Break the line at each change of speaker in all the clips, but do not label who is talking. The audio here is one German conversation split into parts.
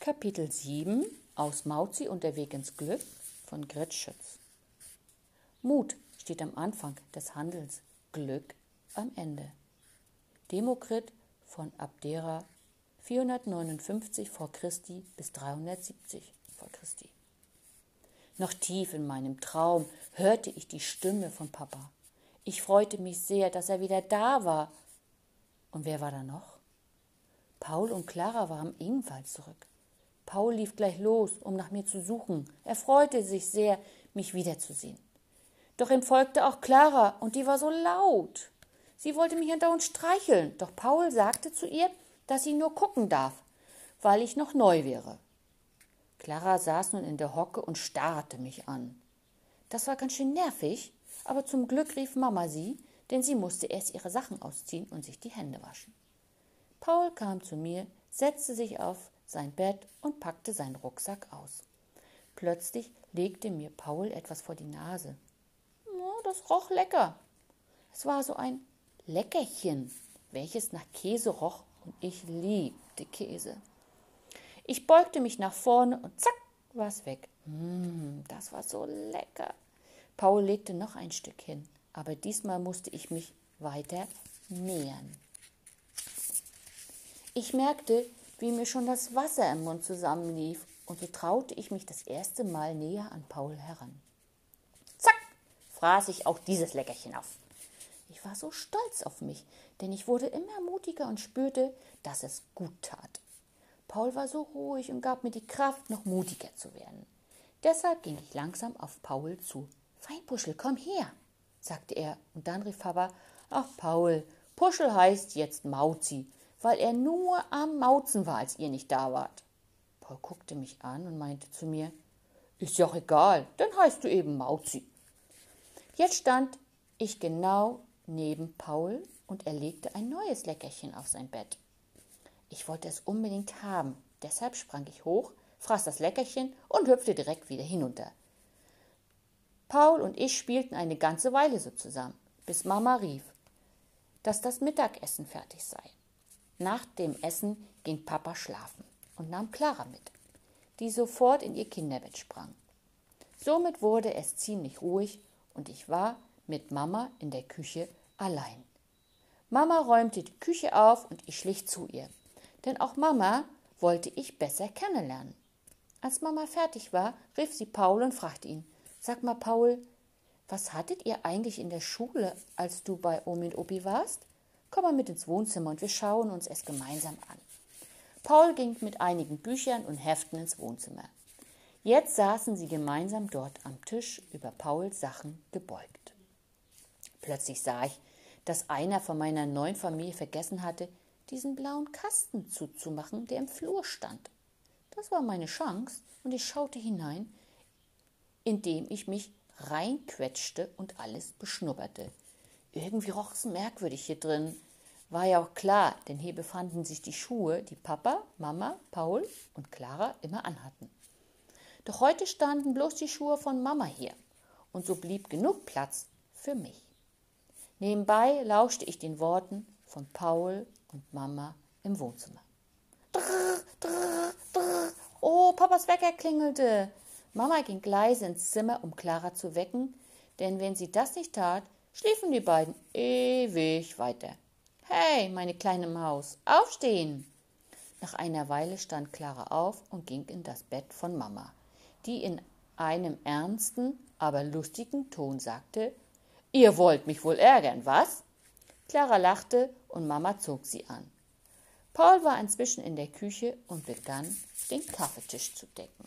Kapitel 7 aus Mauzi und der Weg ins Glück von Grit Schütz. Mut steht am Anfang des Handels, Glück am Ende. Demokrit von Abdera 459 vor Christi bis 370 vor Christi. Noch tief in meinem Traum hörte ich die Stimme von Papa. Ich freute mich sehr, dass er wieder da war. Und wer war da noch? Paul und Clara waren ebenfalls zurück. Paul lief gleich los, um nach mir zu suchen. Er freute sich sehr, mich wiederzusehen. Doch ihm folgte auch Clara, und die war so laut. Sie wollte mich andauernd streicheln, doch Paul sagte zu ihr, dass sie nur gucken darf, weil ich noch neu wäre. Clara saß nun in der Hocke und starrte mich an. Das war ganz schön nervig, aber zum Glück rief Mama sie, denn sie musste erst ihre Sachen ausziehen und sich die Hände waschen. Paul kam zu mir, setzte sich auf sein Bett und packte seinen Rucksack aus. Plötzlich legte mir Paul etwas vor die Nase. Oh, das roch lecker. Es war so ein Leckerchen, welches nach Käse roch, und ich liebte Käse. Ich beugte mich nach vorne und zack war es weg. Mm, das war so lecker. Paul legte noch ein Stück hin, aber diesmal musste ich mich weiter nähern. Ich merkte, wie mir schon das Wasser im Mund zusammenlief, und so traute ich mich das erste Mal näher an Paul heran. Zack, fraß ich auch dieses Leckerchen auf. Ich war so stolz auf mich, denn ich wurde immer mutiger und spürte, dass es gut tat. Paul war so ruhig und gab mir die Kraft, noch mutiger zu werden. Deshalb ging ich langsam auf Paul zu. Feinpuschel, komm her, sagte er, und dann rief Papa, ach Paul, Puschel heißt jetzt Mauzi, weil er nur am Mauzen war, als ihr nicht da wart. Paul guckte mich an und meinte zu mir, ist ja auch egal, dann heißt du eben Mauzi. Jetzt stand ich genau neben Paul und er legte ein neues Leckerchen auf sein Bett. Ich wollte es unbedingt haben, deshalb sprang ich hoch, fraß das Leckerchen und hüpfte direkt wieder hinunter. Paul und ich spielten eine ganze Weile so zusammen, bis Mama rief, dass das Mittagessen fertig sei. Nach dem Essen ging Papa schlafen und nahm Clara mit, die sofort in ihr Kinderbett sprang. Somit wurde es ziemlich ruhig und ich war mit Mama in der Küche allein. Mama räumte die Küche auf und ich schlich zu ihr, denn auch Mama wollte ich besser kennenlernen. Als Mama fertig war, rief sie Paul und fragte ihn: Sag mal, Paul, was hattet ihr eigentlich in der Schule, als du bei Omi und Opi warst? Komm mal mit ins Wohnzimmer und wir schauen uns es gemeinsam an. Paul ging mit einigen Büchern und Heften ins Wohnzimmer. Jetzt saßen sie gemeinsam dort am Tisch über Pauls Sachen gebeugt. Plötzlich sah ich, dass einer von meiner neuen Familie vergessen hatte, diesen blauen Kasten zuzumachen, der im Flur stand. Das war meine Chance, und ich schaute hinein, indem ich mich reinquetschte und alles beschnupperte. Irgendwie roch es merkwürdig hier drin. War ja auch klar, denn hier befanden sich die Schuhe, die Papa, Mama, Paul und Clara immer anhatten. Doch heute standen bloß die Schuhe von Mama hier, und so blieb genug Platz für mich. Nebenbei lauschte ich den Worten von Paul und Mama im Wohnzimmer. Drrr, drrr, drrr. Oh, Papas Wecker klingelte. Mama ging leise ins Zimmer, um Clara zu wecken, denn wenn sie das nicht tat, schliefen die beiden ewig weiter. Hey, meine kleine Maus, aufstehen! Nach einer Weile stand Clara auf und ging in das Bett von Mama, die in einem ernsten, aber lustigen Ton sagte, Ihr wollt mich wohl ärgern, was? Clara lachte und Mama zog sie an. Paul war inzwischen in der Küche und begann, den Kaffeetisch zu decken.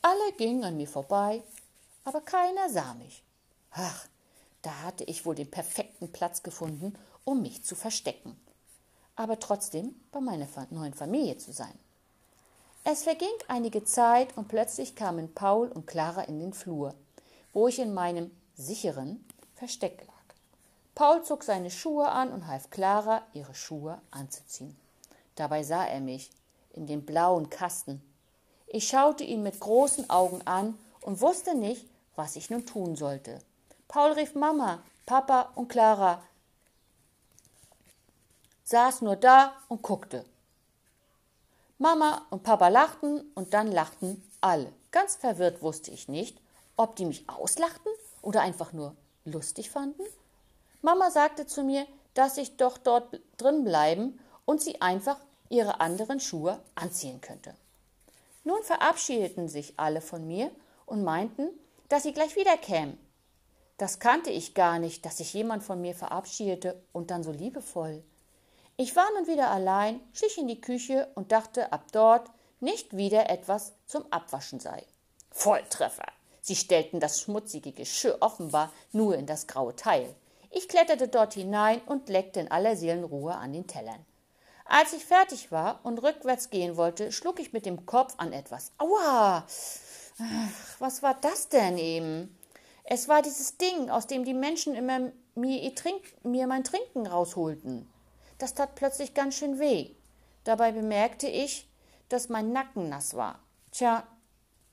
Alle gingen an mir vorbei, aber keiner sah mich. Ach, da hatte ich wohl den perfekten Platz gefunden, um mich zu verstecken, aber trotzdem bei meiner neuen Familie zu sein. Es verging einige Zeit und plötzlich kamen Paul und Clara in den Flur, wo ich in meinem sicheren Versteck lag. Paul zog seine Schuhe an und half Clara, ihre Schuhe anzuziehen. Dabei sah er mich in den blauen Kasten. Ich schaute ihn mit großen Augen an und wusste nicht, was ich nun tun sollte. Paul rief Mama, Papa und Clara, saß nur da und guckte. Mama und Papa lachten und dann lachten alle. Ganz verwirrt wusste ich nicht, ob die mich auslachten oder einfach nur lustig fanden. Mama sagte zu mir, dass ich doch dort drin bleiben und sie einfach ihre anderen Schuhe anziehen könnte. Nun verabschiedeten sich alle von mir und meinten, dass sie gleich wiederkämen. Das kannte ich gar nicht, dass sich jemand von mir verabschiedete und dann so liebevoll. Ich war nun wieder allein, schlich in die Küche und dachte ab dort nicht wieder etwas zum Abwaschen sei. Volltreffer! Sie stellten das schmutzige Geschirr offenbar nur in das graue Teil. Ich kletterte dort hinein und leckte in aller Seelenruhe an den Tellern. Als ich fertig war und rückwärts gehen wollte, schlug ich mit dem Kopf an etwas. Aua! Ach, was war das denn eben? Es war dieses Ding, aus dem die Menschen immer mir, Trink, mir mein Trinken rausholten. Das tat plötzlich ganz schön weh. Dabei bemerkte ich, dass mein Nacken nass war. Tja,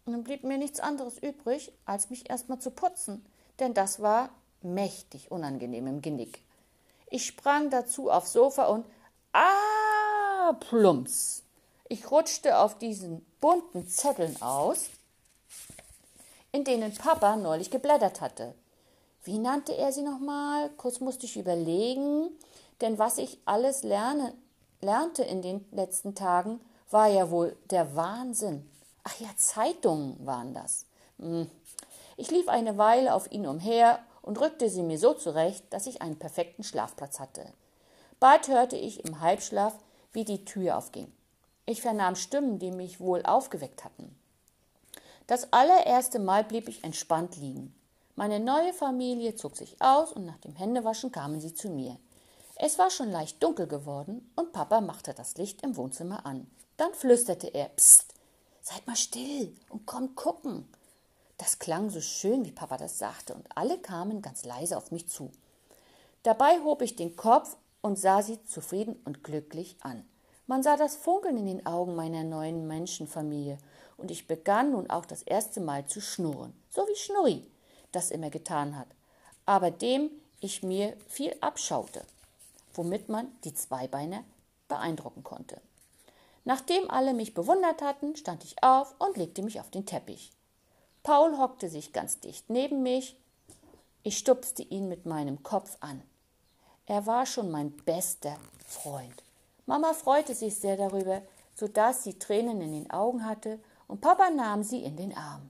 nun blieb mir nichts anderes übrig, als mich erstmal zu putzen, denn das war mächtig unangenehm im Genick. Ich sprang dazu aufs Sofa und ah, plumps. Ich rutschte auf diesen bunten Zetteln aus, in denen Papa neulich geblättert hatte. Wie nannte er sie nochmal? Kurz musste ich überlegen. Denn was ich alles lerne, lernte in den letzten Tagen, war ja wohl der Wahnsinn. Ach ja, Zeitungen waren das. Hm. Ich lief eine Weile auf ihn umher und rückte sie mir so zurecht, dass ich einen perfekten Schlafplatz hatte. Bald hörte ich im Halbschlaf, wie die Tür aufging. Ich vernahm Stimmen, die mich wohl aufgeweckt hatten. Das allererste Mal blieb ich entspannt liegen. Meine neue Familie zog sich aus und nach dem Händewaschen kamen sie zu mir. Es war schon leicht dunkel geworden und Papa machte das Licht im Wohnzimmer an. Dann flüsterte er: Psst, seid mal still und kommt gucken. Das klang so schön, wie Papa das sagte, und alle kamen ganz leise auf mich zu. Dabei hob ich den Kopf und sah sie zufrieden und glücklich an. Man sah das Funkeln in den Augen meiner neuen Menschenfamilie, und ich begann nun auch das erste Mal zu schnurren, so wie Schnurri das immer getan hat, aber dem ich mir viel abschaute womit man die Zweibeiner beeindrucken konnte. Nachdem alle mich bewundert hatten, stand ich auf und legte mich auf den Teppich. Paul hockte sich ganz dicht neben mich. Ich stupste ihn mit meinem Kopf an. Er war schon mein bester Freund. Mama freute sich sehr darüber, so dass sie Tränen in den Augen hatte, und Papa nahm sie in den Arm.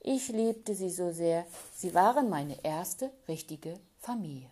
Ich liebte sie so sehr, sie waren meine erste richtige Familie.